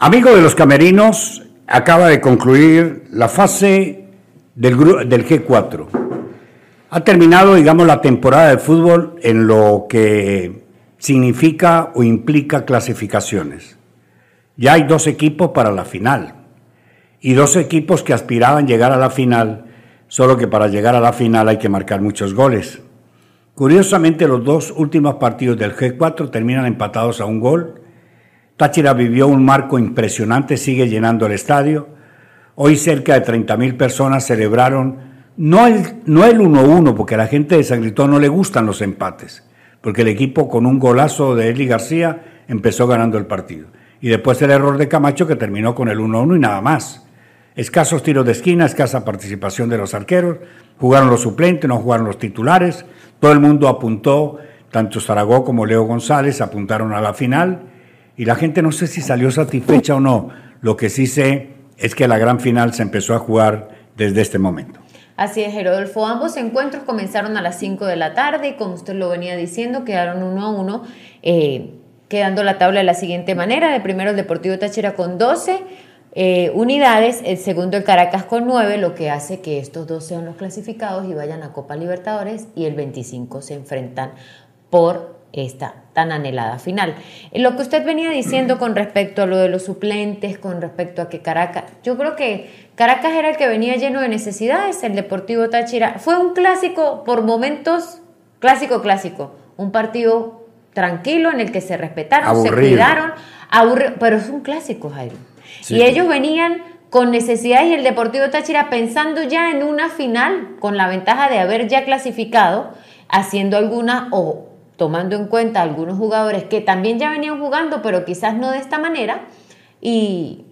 Amigo de los camerinos, acaba de concluir la fase del, del G4. Ha terminado, digamos, la temporada de fútbol en lo que significa o implica clasificaciones. Ya hay dos equipos para la final y dos equipos que aspiraban llegar a la final, solo que para llegar a la final hay que marcar muchos goles. Curiosamente, los dos últimos partidos del G4 terminan empatados a un gol. Táchira vivió un marco impresionante, sigue llenando el estadio. Hoy cerca de 30.000 personas celebraron no el, no el 1-1, porque a la gente de San Grito no le gustan los empates, porque el equipo con un golazo de Eli García empezó ganando el partido. Y después el error de Camacho que terminó con el 1-1 y nada más. Escasos tiros de esquina, escasa participación de los arqueros, jugaron los suplentes, no jugaron los titulares, todo el mundo apuntó, tanto Zaragoza como Leo González apuntaron a la final y la gente no sé si salió satisfecha o no, lo que sí sé es que la gran final se empezó a jugar desde este momento. Así es, Herodolfo. Ambos encuentros comenzaron a las 5 de la tarde y como usted lo venía diciendo, quedaron uno a uno, eh, quedando la tabla de la siguiente manera. De primero el Deportivo Táchira con 12 eh, unidades, el segundo el Caracas con 9, lo que hace que estos dos sean los clasificados y vayan a Copa Libertadores y el 25 se enfrentan por esta tan anhelada final. Lo que usted venía diciendo con respecto a lo de los suplentes, con respecto a que Caracas, yo creo que Caracas era el que venía lleno de necesidades, el Deportivo Táchira fue un clásico por momentos, clásico, clásico, un partido tranquilo en el que se respetaron, se cuidaron, pero es un clásico, Jairo. y ellos venían con necesidades y el Deportivo Táchira pensando ya en una final, con la ventaja de haber ya clasificado, haciendo alguna o tomando en cuenta algunos jugadores que también ya venían jugando, pero quizás no de esta manera, y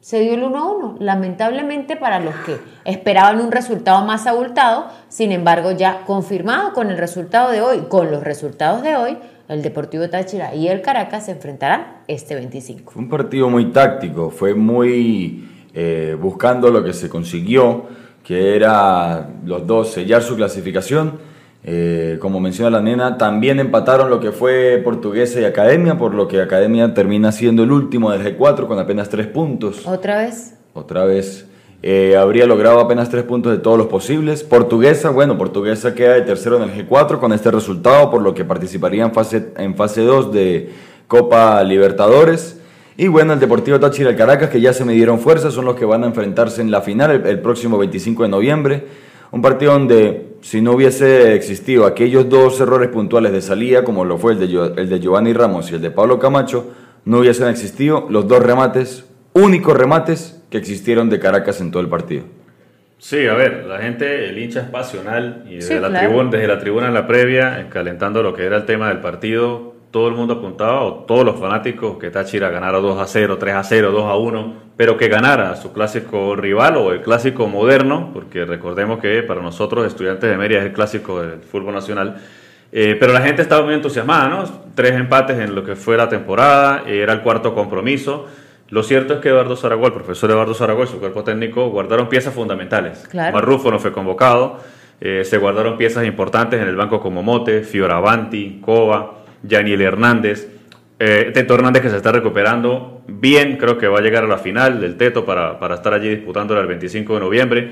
se dio el 1 a 1, lamentablemente para los que esperaban un resultado más abultado, sin embargo ya confirmado con el resultado de hoy, con los resultados de hoy, el Deportivo Táchira y el Caracas se enfrentarán este 25. Fue un partido muy táctico, fue muy eh, buscando lo que se consiguió, que era los dos sellar su clasificación eh, como menciona la nena, también empataron lo que fue Portuguesa y Academia, por lo que Academia termina siendo el último del G4 con apenas tres puntos. ¿Otra vez? Otra vez. Eh, habría logrado apenas tres puntos de todos los posibles. Portuguesa, bueno, Portuguesa queda de tercero en el G4 con este resultado, por lo que participaría en fase, en fase 2 de Copa Libertadores. Y bueno, el Deportivo Táchira y el Caracas, que ya se me dieron fuerza, son los que van a enfrentarse en la final el próximo 25 de noviembre. Un partido donde si no hubiese existido aquellos dos errores puntuales de salida, como lo fue el de, el de Giovanni Ramos y el de Pablo Camacho, no hubiesen existido los dos remates, únicos remates que existieron de Caracas en todo el partido. Sí, a ver, la gente, el hincha es pasional y desde, la, tribuna, desde la tribuna en la previa, calentando lo que era el tema del partido, todo el mundo apuntaba, o todos los fanáticos, que Táchira ganara 2 a 0, 3 a 0, 2 a 1, pero que ganara su clásico rival o el clásico moderno, porque recordemos que para nosotros, estudiantes de Mérida, es el clásico del fútbol nacional. Eh, pero la gente estaba muy entusiasmada, ¿no? Tres empates en lo que fue la temporada, era el cuarto compromiso. Lo cierto es que Eduardo Zaragoza, el profesor Eduardo Zaragoza y su cuerpo técnico guardaron piezas fundamentales. Claro. Marrufo no fue convocado, eh, se guardaron piezas importantes en el banco como Mote, Fioravanti, Cova. Yaniel Hernández. Eh, Teto Hernández que se está recuperando bien, creo que va a llegar a la final del Teto para, para estar allí disputándola el 25 de noviembre.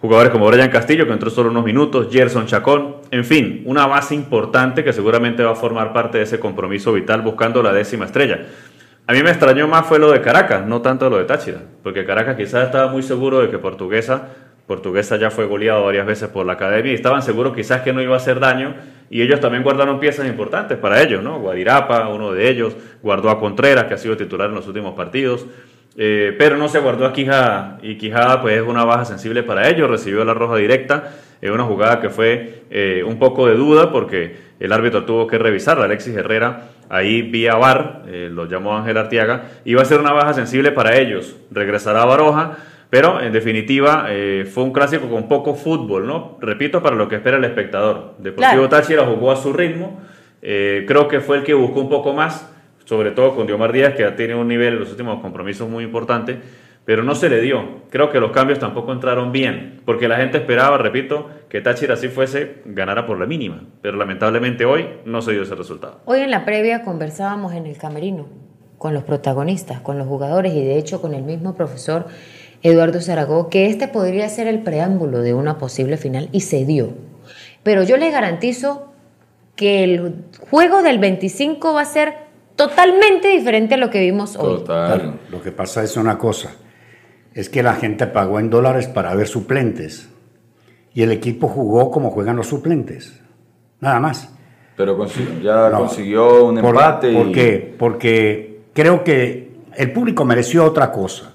Jugadores como Brian Castillo, que entró solo unos minutos, Gerson Chacón, en fin, una base importante que seguramente va a formar parte de ese compromiso vital buscando la décima estrella. A mí me extrañó más fue lo de Caracas, no tanto lo de Táchira, porque Caracas quizás estaba muy seguro de que Portuguesa Portuguesa ya fue goleado varias veces por la academia y estaban seguros quizás que no iba a hacer daño y ellos también guardaron piezas importantes para ellos, ¿no? Guadirapa, uno de ellos, guardó a Contreras, que ha sido titular en los últimos partidos, eh, pero no se guardó a Quijada y Quijada pues es una baja sensible para ellos, recibió la roja directa, en una jugada que fue eh, un poco de duda porque el árbitro tuvo que revisar, Alexis Herrera ahí vía VAR, eh, lo llamó Ángel Artiaga, iba a ser una baja sensible para ellos, regresará a Baroja, pero en definitiva eh, fue un clásico con poco fútbol, ¿no? Repito, para lo que espera el espectador. Deportivo Táchira jugó a su ritmo, eh, creo que fue el que buscó un poco más, sobre todo con Diomar Díaz, que ha tenido un nivel en los últimos compromisos muy importante, pero no se le dio. Creo que los cambios tampoco entraron bien, porque la gente esperaba, repito, que Táchira así fuese, ganara por la mínima, pero lamentablemente hoy no se dio ese resultado. Hoy en la previa conversábamos en el camerino con los protagonistas, con los jugadores y de hecho con el mismo profesor Eduardo Zaragoza, que este podría ser el preámbulo de una posible final y se dio. Pero yo le garantizo que el juego del 25 va a ser totalmente diferente a lo que vimos hoy. Total. lo que pasa es una cosa, es que la gente pagó en dólares para ver suplentes y el equipo jugó como juegan los suplentes, nada más. Pero ya consiguió un empate. ¿Por qué? Porque creo que el público mereció otra cosa.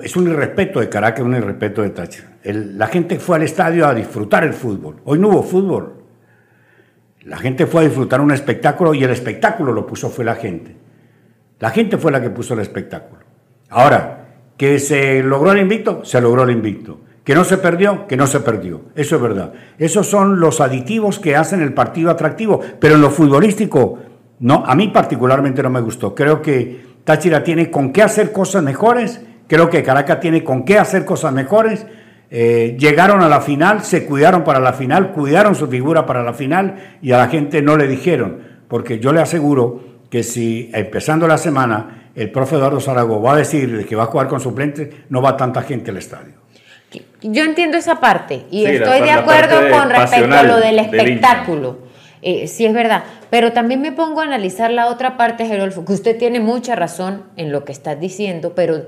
Es un irrespeto de Caracas, un irrespeto de Táchira. la gente fue al estadio a disfrutar el fútbol. Hoy no hubo fútbol. La gente fue a disfrutar un espectáculo y el espectáculo lo puso fue la gente. La gente fue la que puso el espectáculo. Ahora, que se logró el invicto, se logró el invicto. Que no se perdió, que no se perdió. Eso es verdad. Esos son los aditivos que hacen el partido atractivo. Pero en lo futbolístico, no, a mí particularmente no me gustó. Creo que Táchira tiene con qué hacer cosas mejores. Creo que Caracas tiene con qué hacer cosas mejores. Eh, llegaron a la final, se cuidaron para la final, cuidaron su figura para la final y a la gente no le dijeron. Porque yo le aseguro que si empezando la semana el profe Eduardo Zaragoza va a decir que va a jugar con suplentes, no va tanta gente al estadio. Yo entiendo esa parte y estoy de acuerdo con respecto a lo del espectáculo. Eh, sí es verdad, pero también me pongo a analizar la otra parte, Gerolfo, que usted tiene mucha razón en lo que está diciendo, pero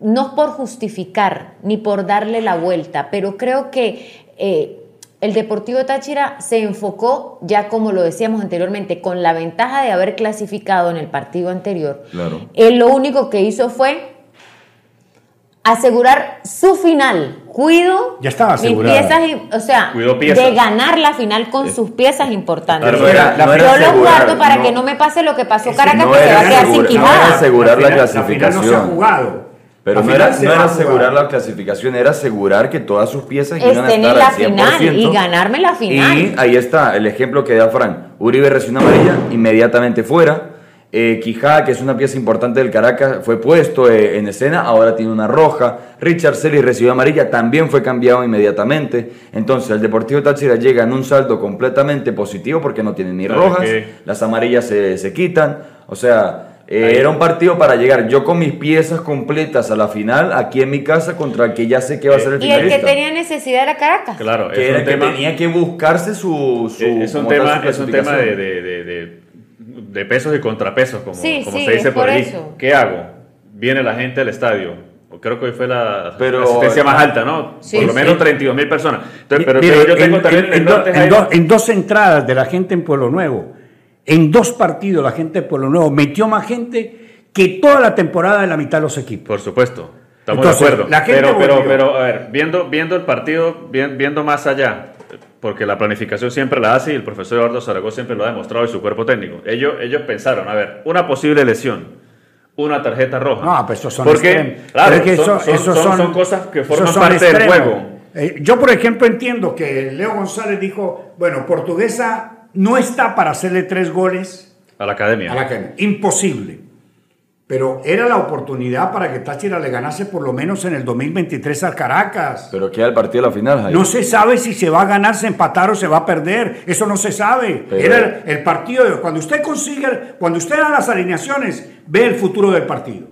no por justificar ni por darle la vuelta, pero creo que eh, el Deportivo Táchira se enfocó, ya como lo decíamos anteriormente, con la ventaja de haber clasificado en el partido anterior. Claro. Él lo único que hizo fue asegurar su final. Cuido ya estaba piezas, o sea, de ganar la final con sus piezas importantes. Yo lo guardo para que no me pase lo que pasó Caracas, que se va a quedar sin quimada. No asegurar la, clasificación. no se ha jugado. Pero no era, asegurar la clasificación, era asegurar que todas sus piezas iban a estar en la final y ganarme la final. Y ahí está el ejemplo que da Fran. Uribe recibió una amarilla, inmediatamente fuera. Eh, Quijá, que es una pieza importante del Caracas, fue puesto eh, en escena, ahora tiene una roja. Richard Celis recibió amarilla, también fue cambiado inmediatamente. Entonces, el Deportivo Táchira llega en un saldo completamente positivo porque no tiene ni rojas, las amarillas se, se quitan. O sea, eh, era un partido para llegar yo con mis piezas completas a la final aquí en mi casa contra el que ya sé que va a ser el finalista. Y el que tenía necesidad era Caracas. Claro, que, era que tenía que buscarse su... es un tema, es un tema de, de, de, pesos y contrapesos, como, como se dice por, ahí. ¿Qué hago? Viene la gente al estadio. Creo que hoy fue la pero, asistencia más alta, ¿no? por lo menos 32 mil personas. pero, yo tengo también en dos entradas de la gente en Pueblo Nuevo en dos partidos la gente de Pueblo Nuevo metió más gente que toda la temporada de la mitad de los equipos. Por supuesto. Estamos de acuerdo. pero, pero, pero, a ver, viendo, viendo el partido, viendo más allá, porque la planificación siempre la hace y el profesor Eduardo Zaragoza siempre lo ha demostrado y su cuerpo técnico. Ellos, ellos pensaron, a ver, una posible lesión, una tarjeta roja. No, pues eso son Porque, claro, son, son, cosas que forman parte del juego. Eh, yo, por ejemplo, entiendo que Leo González dijo, bueno, portuguesa no está para hacerle tres goles a la academia. A la academia. Imposible. Pero era la oportunidad para que Táchira le ganase por lo menos en el 2023 al Caracas. Pero queda el partido a la final, No se sabe si se va a ganar, se empatar o se va a perder. Eso no se sabe. Era el, partido. De, cuando usted consigue, cuando usted da las alineaciones, ve el futuro del partido.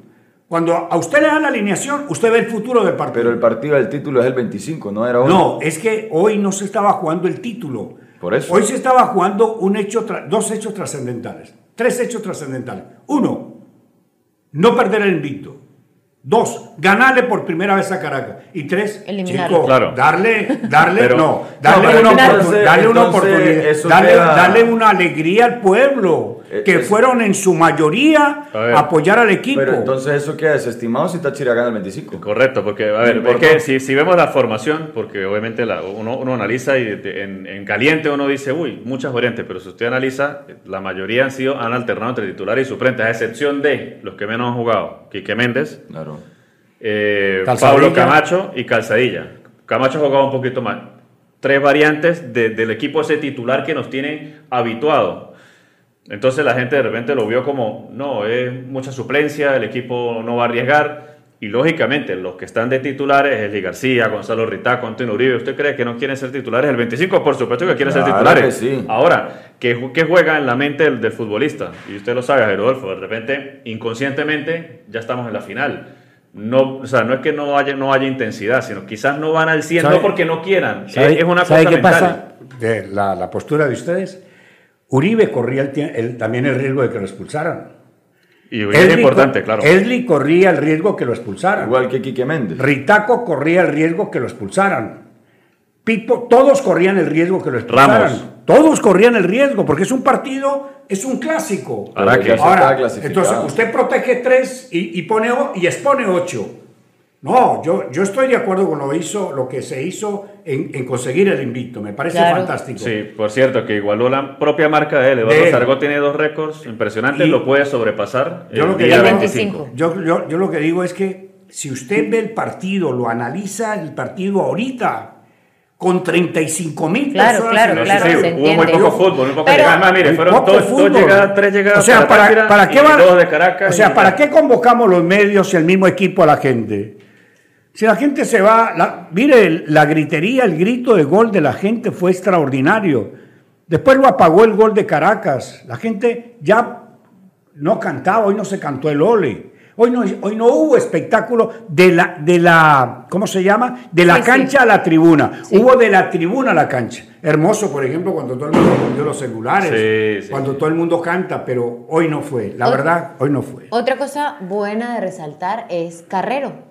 Cuando a usted le dan la alineación, usted ve el futuro del partido. Pero el partido del título es el 25, ¿no era hoy? No, es que hoy no se estaba jugando el título. Hoy se estaba jugando un hecho dos hechos trascendentales, tres hechos trascendentales. Uno, no perder el invicto. Dos, ganarle por primera vez a Caracas. Y tres, chico, darle, darle, no, darle, una, oportunidad, darle, darle, una alegría al pueblo, eh, que fueron en su mayoría a apoyar al equipo. Pero entonces eso queda desestimado si Táchira gana el 25. Correcto, porque, a ver, porque si, si, vemos la formación, porque obviamente la, uno, uno, analiza y en, en, caliente uno dice, uy, muchas variantes, pero si usted analiza, la mayoría han sido, han alternado entre titulares y suplentes, a excepción de los que menos han jugado, Quique Méndez. Claro eh, Pablo Camacho y Calzadilla. Camacho jugaba un poquito más. Tres variantes del equipo ese titular que nos tiene habituado. Entonces la gente de repente lo vio como, no, es mucha suplencia, el equipo no va a arriesgar. Y lógicamente, los que están de titulares, Eli García, Gonzalo Ritaco, Antonio Uribe, ¿usted cree que no quieren ser titulares? El 25, por supuesto que quieren ser titulares. sí. Ahora, ¿qué, ¿qué, juega en la mente del, futbolista? Y usted lo sabe, Rodolfo, de repente, inconscientemente, ya estamos en la final. No, o sea, no es que no haya, no haya intensidad, sino quizás no van al 100, no porque no quieran. es una ¿sabe qué pasa de la, la, postura de ustedes? Uribe corría el, también el riesgo de que lo expulsaran. Y es importante, claro. Esli corría el riesgo que lo expulsaran. Igual que Quique Méndez. Ritaco corría el riesgo que lo expulsaran. Pipo, todos corrían el riesgo que lo expulsaran. Todos corrían el riesgo, porque es un partido, es un clásico. Ahora, que Ahora entonces usted protege tres y, pone, y expone ocho. No, yo, yo estoy de acuerdo con lo, hizo, lo que se hizo en, conseguir el invicto. Me parece fantástico. Sí, por cierto, que igualó la propia marca de él. Eduardo Sargó tiene dos récords impresionantes, lo puede sobrepasar yo el lo que día 25. Yo, yo, yo lo que digo es que si usted ve el partido, lo analiza el partido ahorita, con 35 mil claro, personas. Claro, claro, sí, sí, hubo muy poco fútbol, muy poco Pero, Además, mire, fueron dos, dos, llegadas, tres llegadas o sea, para, para, qué va, de Caracas. O sea, ¿para qué convocamos los medios y el mismo equipo a la gente? Si la gente se va, la, mire, la gritería, el grito de gol de la gente fue extraordinario. Después lo apagó el gol de Caracas. La gente ya no cantaba, hoy no se cantó el ole. Hoy no, hoy no hubo espectáculo de la, de la, ¿cómo se llama? De la cancha a la tribuna. Hubo de la tribuna a la cancha. Hermoso, por ejemplo, cuando todo el mundo prendió los celulares, cuando todo el mundo canta, pero hoy no fue. La verdad, hoy no fue. Otra cosa buena de resaltar es Carrero.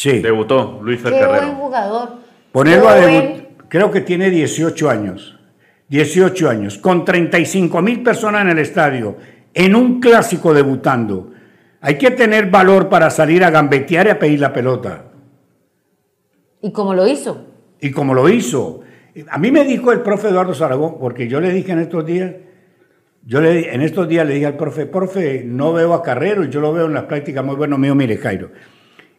Sí. Debutó Luis Fer Qué buen jugador. Ponerlo a debutar. Creo que tiene 18 años. 18 años. Con 35 mil personas en el estadio. En un clásico debutando. Hay que tener valor para salir a gambetear y a pedir la pelota. ¿Y cómo lo hizo? Y como lo hizo. A mí me dijo el profe Eduardo Zaragoza, porque yo le dije en estos días, yo le, en estos días le dije al profe, profe, no veo a Carrero y yo lo veo en las prácticas muy bueno mío, mire Cairo.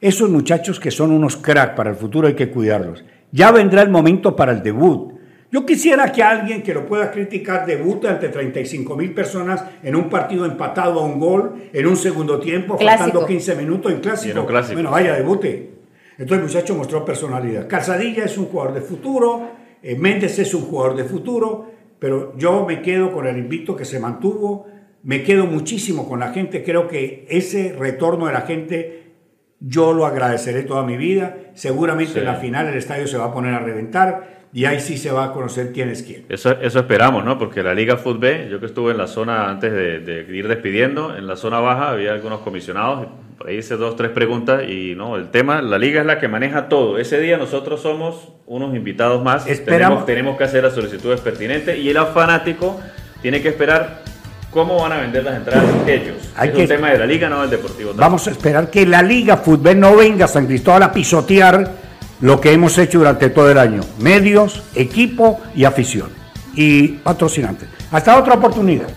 Esos muchachos que son unos cracks para el futuro hay que cuidarlos. Ya vendrá el momento para el debut. Yo quisiera que alguien que lo pueda criticar debute ante 35 mil personas en un partido empatado a un gol, en un segundo tiempo, faltando 15 minutos en clásico. Bueno, vaya, debute. Entonces el muchacho mostró personalidad. Calzadilla es un jugador de futuro, eh, Méndez es un jugador de futuro, pero yo me quedo con el invito que se mantuvo, me quedo muchísimo con la gente, creo que ese retorno de la gente yo lo agradeceré toda mi vida. Seguramente en la final el estadio se va a poner a reventar y ahí sí se va a conocer quién es quién. Eso, eso esperamos, ¿no? Porque la Liga Fútbol, yo que estuve en la zona antes de, ir despidiendo, en la zona baja había algunos comisionados, por ahí hice dos, tres preguntas y no, el tema, la Liga es la que maneja todo. Ese día nosotros somos unos invitados más, Esperamos. Tenemos, tenemos que hacer las solicitudes pertinentes y el fanático tiene que esperar ¿Cómo van a vender las entradas ellos? es un tema de la liga, no del deportivo. Vamos a esperar que la liga fútbol no venga a San Cristóbal a pisotear lo que hemos hecho durante todo el año. Medios, equipo y afición. Y patrocinantes. Hasta otra oportunidad.